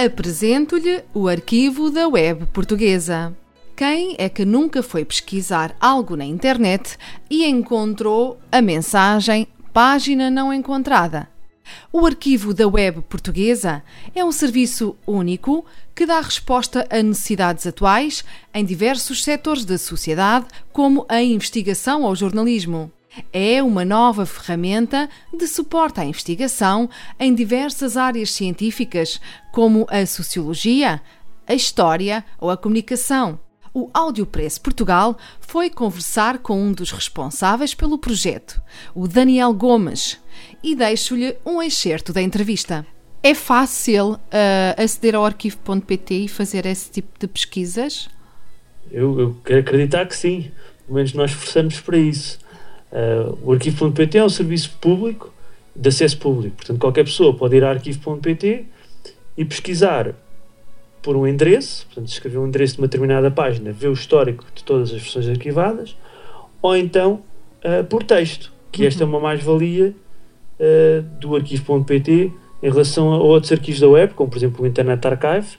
Apresento-lhe o arquivo da web portuguesa. Quem é que nunca foi pesquisar algo na internet e encontrou a mensagem Página não encontrada? O arquivo da web portuguesa é um serviço único que dá resposta a necessidades atuais em diversos setores da sociedade, como a investigação ou jornalismo. É uma nova ferramenta de suporte à investigação em diversas áreas científicas, como a sociologia, a história ou a comunicação. O Audiopress Portugal foi conversar com um dos responsáveis pelo projeto, o Daniel Gomes, e deixo-lhe um excerto da entrevista. É fácil uh, aceder ao arquivo.pt e fazer esse tipo de pesquisas? Eu, eu quero acreditar que sim, pelo menos nós esforçamos para isso. Uh, o arquivo.pt é um serviço público, de acesso público, portanto qualquer pessoa pode ir a arquivo.pt e pesquisar por um endereço, portanto escrever um endereço de uma determinada página, ver o histórico de todas as versões arquivadas, ou então uh, por texto, que esta é uma mais-valia uh, do arquivo.pt em relação a outros arquivos da web, como por exemplo o Internet Archive,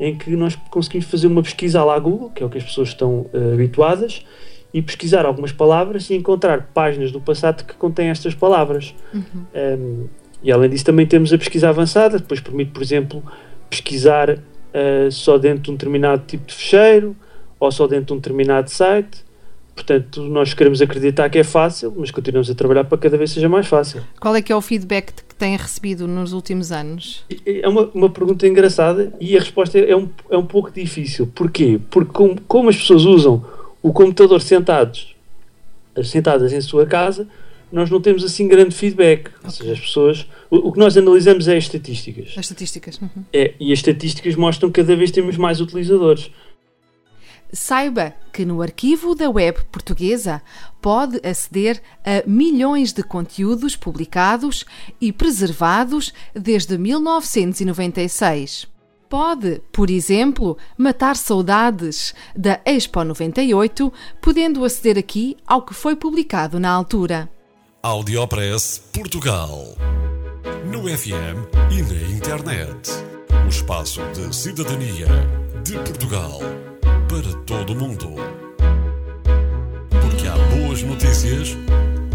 em que nós conseguimos fazer uma pesquisa à la Google, que é o que as pessoas estão uh, habituadas, e pesquisar algumas palavras e encontrar páginas do passado que contêm estas palavras. Uhum. Um, e além disso, também temos a pesquisa avançada, depois permite, por exemplo, pesquisar uh, só dentro de um determinado tipo de fecheiro ou só dentro de um determinado site. Portanto, nós queremos acreditar que é fácil, mas continuamos a trabalhar para que cada vez seja mais fácil. Qual é que é o feedback que tem recebido nos últimos anos? É uma, uma pergunta engraçada e a resposta é um, é um pouco difícil. Porquê? Porque como, como as pessoas usam o computador sentados, sentadas em sua casa, nós não temos assim grande feedback. Okay. Ou seja, as pessoas. O, o, que nós analisamos é as estatísticas. As estatísticas. Uhum. É, e as estatísticas mostram que cada vez temos mais utilizadores. Saiba que no arquivo da web portuguesa pode aceder a milhões de conteúdos publicados e preservados desde 1996 pode, por exemplo, matar saudades da Expo 98, podendo aceder aqui ao que foi publicado na altura. Audiopress Portugal. No FM e na internet. O espaço de cidadania de Portugal para todo o mundo. Porque há boas notícias